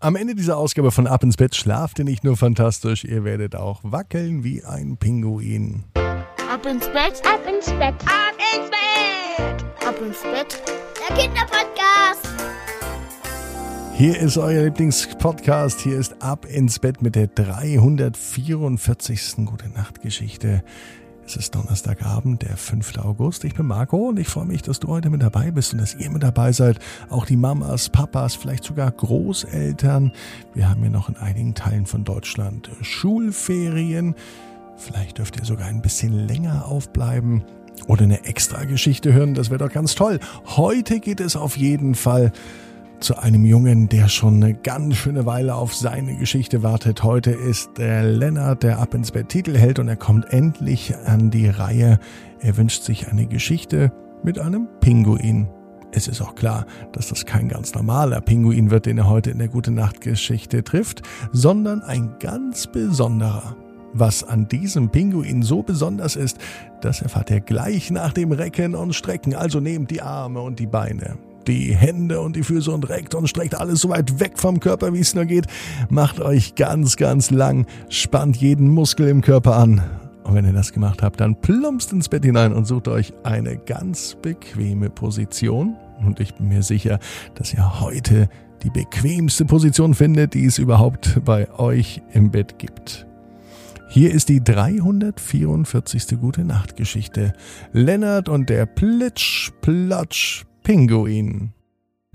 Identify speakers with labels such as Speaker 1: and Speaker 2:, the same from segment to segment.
Speaker 1: Am Ende dieser Ausgabe von Ab ins Bett schlaft ihr nicht nur fantastisch, ihr werdet auch wackeln wie ein Pinguin.
Speaker 2: Ab ins Bett, ab ins Bett, ab ins Bett, ab ins Bett. Der Kinderpodcast.
Speaker 1: Hier ist euer Lieblingspodcast. Hier ist Ab ins Bett mit der 344. Gute Nacht Geschichte. Es ist Donnerstagabend, der 5. August. Ich bin Marco und ich freue mich, dass du heute mit dabei bist und dass ihr mit dabei seid. Auch die Mamas, Papas, vielleicht sogar Großeltern. Wir haben ja noch in einigen Teilen von Deutschland Schulferien. Vielleicht dürft ihr sogar ein bisschen länger aufbleiben oder eine extra Geschichte hören. Das wäre doch ganz toll. Heute geht es auf jeden Fall zu einem Jungen, der schon eine ganz schöne Weile auf seine Geschichte wartet. Heute ist der Lennart, der ab ins Bett Titel hält und er kommt endlich an die Reihe. Er wünscht sich eine Geschichte mit einem Pinguin. Es ist auch klar, dass das kein ganz normaler Pinguin wird, den er heute in der Gute Nacht Geschichte trifft, sondern ein ganz besonderer. Was an diesem Pinguin so besonders ist, das erfahrt ihr gleich nach dem Recken und Strecken. Also nehmt die Arme und die Beine, die Hände und die Füße und reckt und streckt alles so weit weg vom Körper, wie es nur geht. Macht euch ganz, ganz lang, spannt jeden Muskel im Körper an. Und wenn ihr das gemacht habt, dann plumpst ins Bett hinein und sucht euch eine ganz bequeme Position. Und ich bin mir sicher, dass ihr heute die bequemste Position findet, die es überhaupt bei euch im Bett gibt. Hier ist die 344. Gute Nacht Geschichte. Lennart und der Plitsch, Platsch, Pinguin.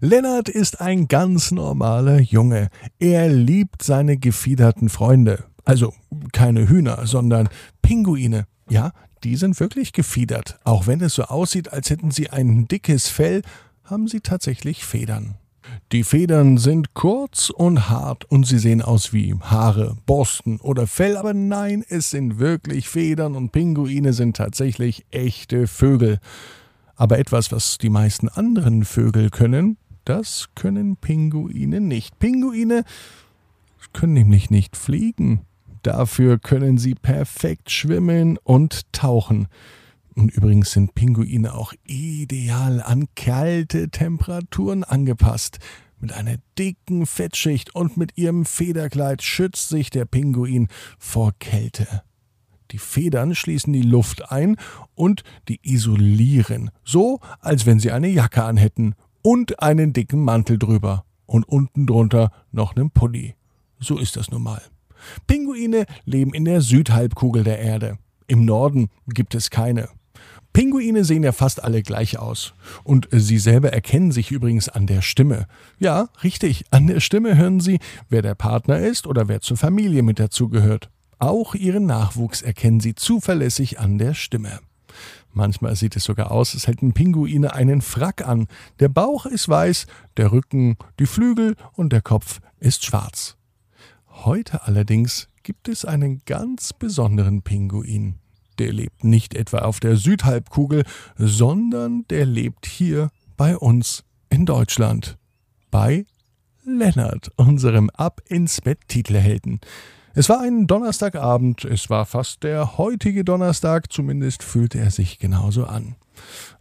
Speaker 1: Lennart ist ein ganz normaler Junge. Er liebt seine gefiederten Freunde. Also keine Hühner, sondern Pinguine. Ja, die sind wirklich gefiedert. Auch wenn es so aussieht, als hätten sie ein dickes Fell, haben sie tatsächlich Federn. Die Federn sind kurz und hart und sie sehen aus wie Haare, Borsten oder Fell, aber nein, es sind wirklich Federn und Pinguine sind tatsächlich echte Vögel. Aber etwas, was die meisten anderen Vögel können, das können Pinguine nicht. Pinguine können nämlich nicht fliegen. Dafür können sie perfekt schwimmen und tauchen. Und übrigens sind Pinguine auch ideal an kalte Temperaturen angepasst. Mit einer dicken Fettschicht und mit ihrem Federkleid schützt sich der Pinguin vor Kälte. Die Federn schließen die Luft ein und die isolieren, so als wenn sie eine Jacke anhätten und einen dicken Mantel drüber und unten drunter noch einen Pulli. So ist das nun mal. Pinguine leben in der Südhalbkugel der Erde. Im Norden gibt es keine. Pinguine sehen ja fast alle gleich aus. Und sie selber erkennen sich übrigens an der Stimme. Ja, richtig, an der Stimme hören sie, wer der Partner ist oder wer zur Familie mit dazugehört. Auch ihren Nachwuchs erkennen sie zuverlässig an der Stimme. Manchmal sieht es sogar aus, als hätten Pinguine einen Frack an. Der Bauch ist weiß, der Rücken, die Flügel und der Kopf ist schwarz. Heute allerdings gibt es einen ganz besonderen Pinguin. Der lebt nicht etwa auf der Südhalbkugel, sondern der lebt hier bei uns in Deutschland. Bei Lennart, unserem Ab ins Bett Titelhelden. Es war ein Donnerstagabend, es war fast der heutige Donnerstag, zumindest fühlte er sich genauso an.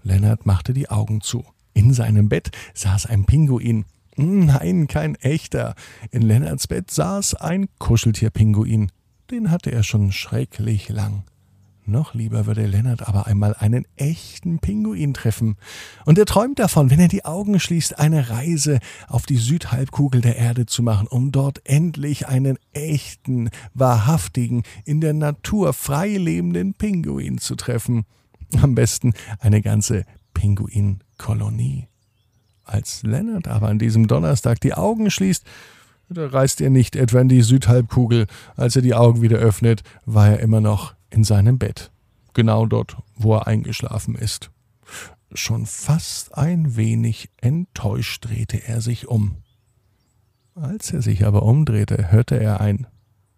Speaker 1: Lennart machte die Augen zu. In seinem Bett saß ein Pinguin. Nein, kein echter. In Lennarts Bett saß ein Kuscheltierpinguin. Den hatte er schon schrecklich lang. Noch lieber würde Lennart aber einmal einen echten Pinguin treffen. Und er träumt davon, wenn er die Augen schließt, eine Reise auf die Südhalbkugel der Erde zu machen, um dort endlich einen echten, wahrhaftigen, in der Natur frei lebenden Pinguin zu treffen. Am besten eine ganze Pinguinkolonie. Als Lennart aber an diesem Donnerstag die Augen schließt, da reist er nicht etwa in die Südhalbkugel. Als er die Augen wieder öffnet, war er immer noch in seinem Bett, genau dort, wo er eingeschlafen ist. Schon fast ein wenig enttäuscht drehte er sich um. Als er sich aber umdrehte, hörte er ein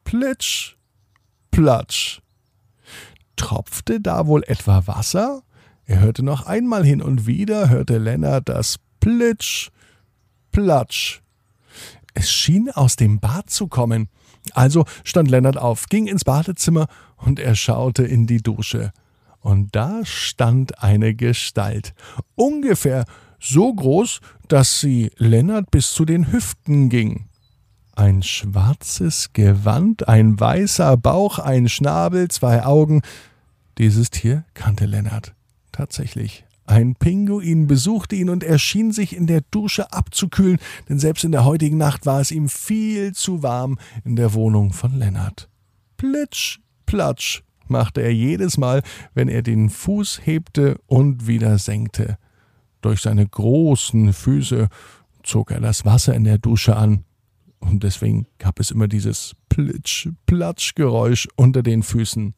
Speaker 1: Plitsch, Platsch. Tropfte da wohl etwa Wasser? Er hörte noch einmal hin und wieder, hörte Lennart das Plitsch, Platsch. Es schien aus dem Bad zu kommen. Also stand Lennart auf, ging ins Badezimmer und er schaute in die Dusche. Und da stand eine Gestalt, ungefähr so groß, dass sie Lennart bis zu den Hüften ging. Ein schwarzes Gewand, ein weißer Bauch, ein Schnabel, zwei Augen. Dieses Tier kannte Lennart. Tatsächlich. Ein Pinguin besuchte ihn und erschien sich in der Dusche abzukühlen, denn selbst in der heutigen Nacht war es ihm viel zu warm in der Wohnung von Lennart. Plitsch, platsch machte er jedes Mal, wenn er den Fuß hebte und wieder senkte. Durch seine großen Füße zog er das Wasser in der Dusche an, und deswegen gab es immer dieses Plitsch-Platsch-Geräusch unter den Füßen.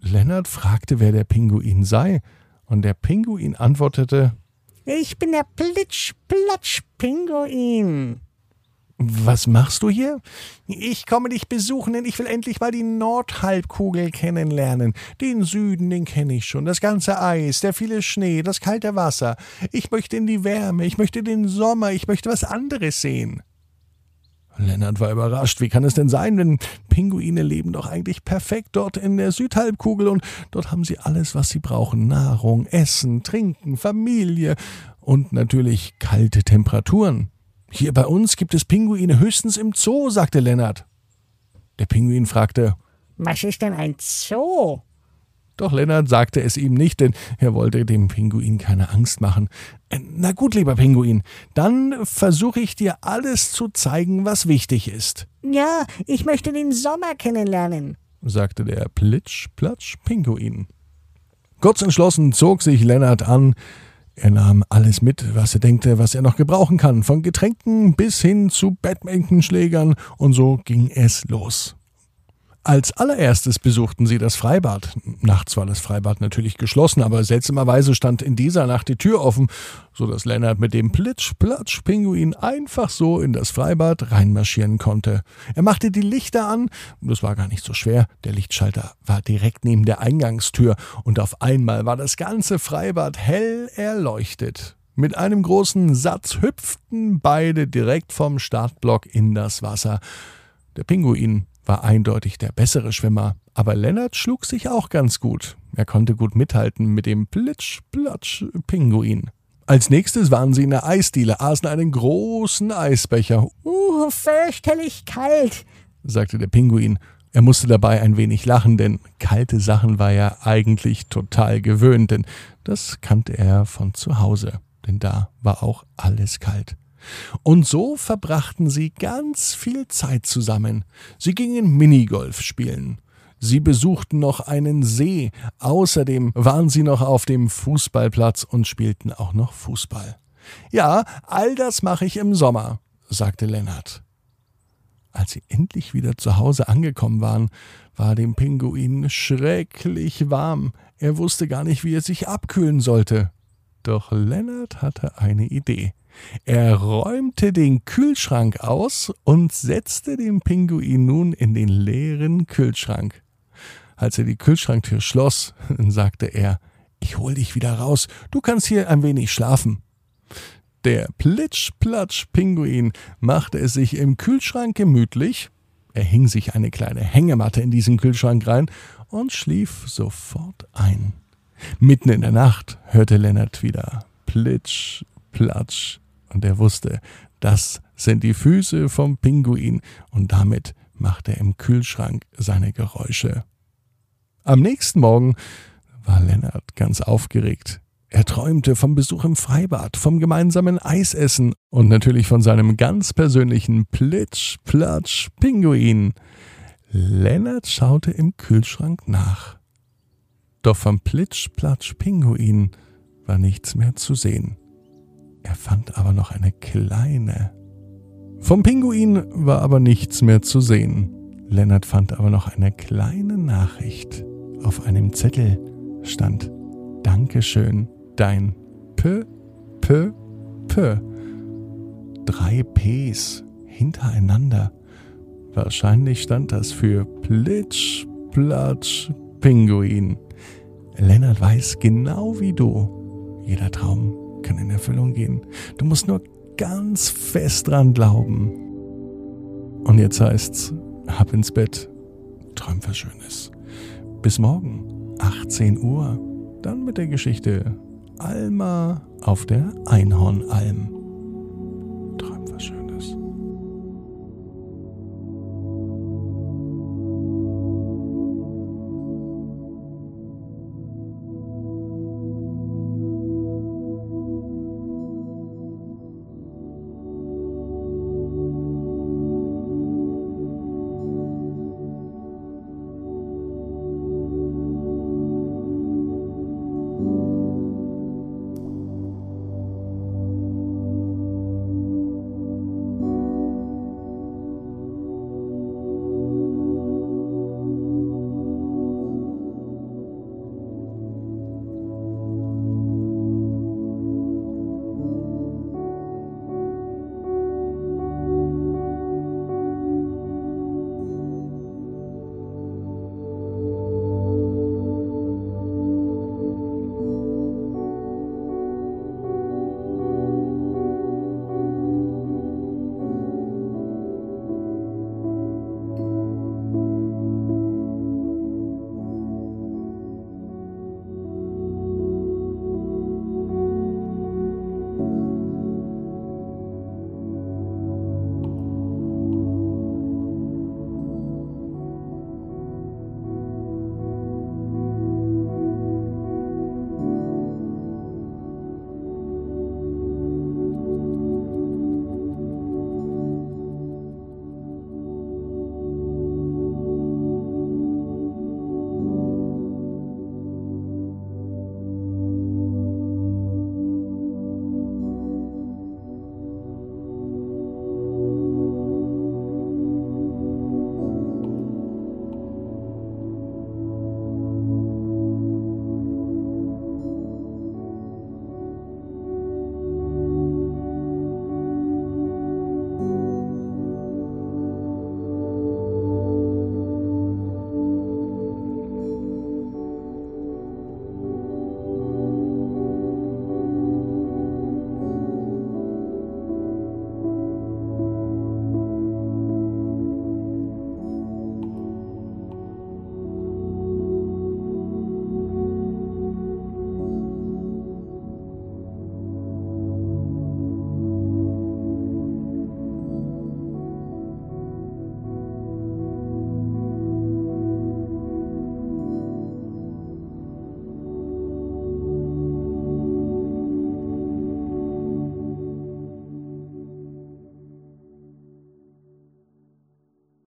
Speaker 1: Lennart fragte, wer der Pinguin sei, und der Pinguin antwortete:
Speaker 3: Ich bin der Plitsch-Platsch-Pinguin.
Speaker 1: Was machst du hier?
Speaker 3: Ich komme dich besuchen, denn ich will endlich mal die Nordhalbkugel kennenlernen. Den Süden, den kenne ich schon. Das ganze Eis, der viele Schnee, das kalte Wasser. Ich möchte in die Wärme, ich möchte den Sommer, ich möchte was anderes sehen.
Speaker 1: Lennart war überrascht. Wie kann es denn sein? Denn Pinguine leben doch eigentlich perfekt dort in der Südhalbkugel und dort haben sie alles, was sie brauchen. Nahrung, Essen, Trinken, Familie und natürlich kalte Temperaturen. Hier bei uns gibt es Pinguine höchstens im Zoo, sagte Lennart. Der Pinguin fragte,
Speaker 3: Was ist denn ein Zoo?
Speaker 1: Doch Lennart sagte es ihm nicht, denn er wollte dem Pinguin keine Angst machen. Äh, na gut, lieber Pinguin, dann versuche ich dir alles zu zeigen, was wichtig ist.
Speaker 3: Ja, ich möchte den Sommer kennenlernen,
Speaker 1: sagte der Plitsch-Platsch-Pinguin. Kurz entschlossen zog sich Lennart an. Er nahm alles mit, was er denkte, was er noch gebrauchen kann, von Getränken bis hin zu Badmintonschlägern, und so ging es los. Als allererstes besuchten sie das Freibad. Nachts war das Freibad natürlich geschlossen, aber seltsamerweise stand in dieser Nacht die Tür offen, so dass Lennart mit dem Plitsch-Platsch-Pinguin einfach so in das Freibad reinmarschieren konnte. Er machte die Lichter an, das war gar nicht so schwer, der Lichtschalter war direkt neben der Eingangstür, und auf einmal war das ganze Freibad hell erleuchtet. Mit einem großen Satz hüpften beide direkt vom Startblock in das Wasser. Der Pinguin war eindeutig der bessere Schwimmer, aber Lennart schlug sich auch ganz gut. Er konnte gut mithalten mit dem Plitsch-Platsch-Pinguin. Als nächstes waren sie in der Eisdiele, aßen einen großen Eisbecher.
Speaker 3: Uh, fürchterlich kalt,
Speaker 1: sagte der Pinguin. Er musste dabei ein wenig lachen, denn kalte Sachen war er eigentlich total gewöhnt, denn das kannte er von zu Hause, denn da war auch alles kalt. Und so verbrachten sie ganz viel Zeit zusammen. Sie gingen Minigolf spielen. Sie besuchten noch einen See. Außerdem waren sie noch auf dem Fußballplatz und spielten auch noch Fußball. Ja, all das mache ich im Sommer, sagte Lennart. Als sie endlich wieder zu Hause angekommen waren, war dem Pinguin schrecklich warm. Er wusste gar nicht, wie er sich abkühlen sollte. Doch Lennart hatte eine Idee. Er räumte den Kühlschrank aus und setzte den Pinguin nun in den leeren Kühlschrank. Als er die Kühlschranktür schloss, sagte er, ich hol dich wieder raus, du kannst hier ein wenig schlafen. Der Plitsch-Platsch-Pinguin machte es sich im Kühlschrank gemütlich, er hing sich eine kleine Hängematte in diesen Kühlschrank rein und schlief sofort ein. Mitten in der Nacht hörte Lennart wieder Plitsch, Platsch, und er wusste, das sind die Füße vom Pinguin, und damit machte er im Kühlschrank seine Geräusche. Am nächsten Morgen war Lennart ganz aufgeregt. Er träumte vom Besuch im Freibad, vom gemeinsamen Eisessen und natürlich von seinem ganz persönlichen Plitsch-Platsch-Pinguin. Lennart schaute im Kühlschrank nach. Doch vom Plitsch-Platsch-Pinguin war nichts mehr zu sehen. Fand aber noch eine kleine. Vom Pinguin war aber nichts mehr zu sehen. Lennart fand aber noch eine kleine Nachricht. Auf einem Zettel stand Dankeschön, dein P, P, P. Drei Ps hintereinander. Wahrscheinlich stand das für Plitsch, Platsch, Pinguin. Lennart weiß genau wie du. Jeder Traum kann in Erfüllung gehen. Du musst nur ganz fest dran glauben. Und jetzt heißt's, hab ins Bett, träum was Schönes. Bis morgen, 18 Uhr, dann mit der Geschichte Alma auf der Einhornalm.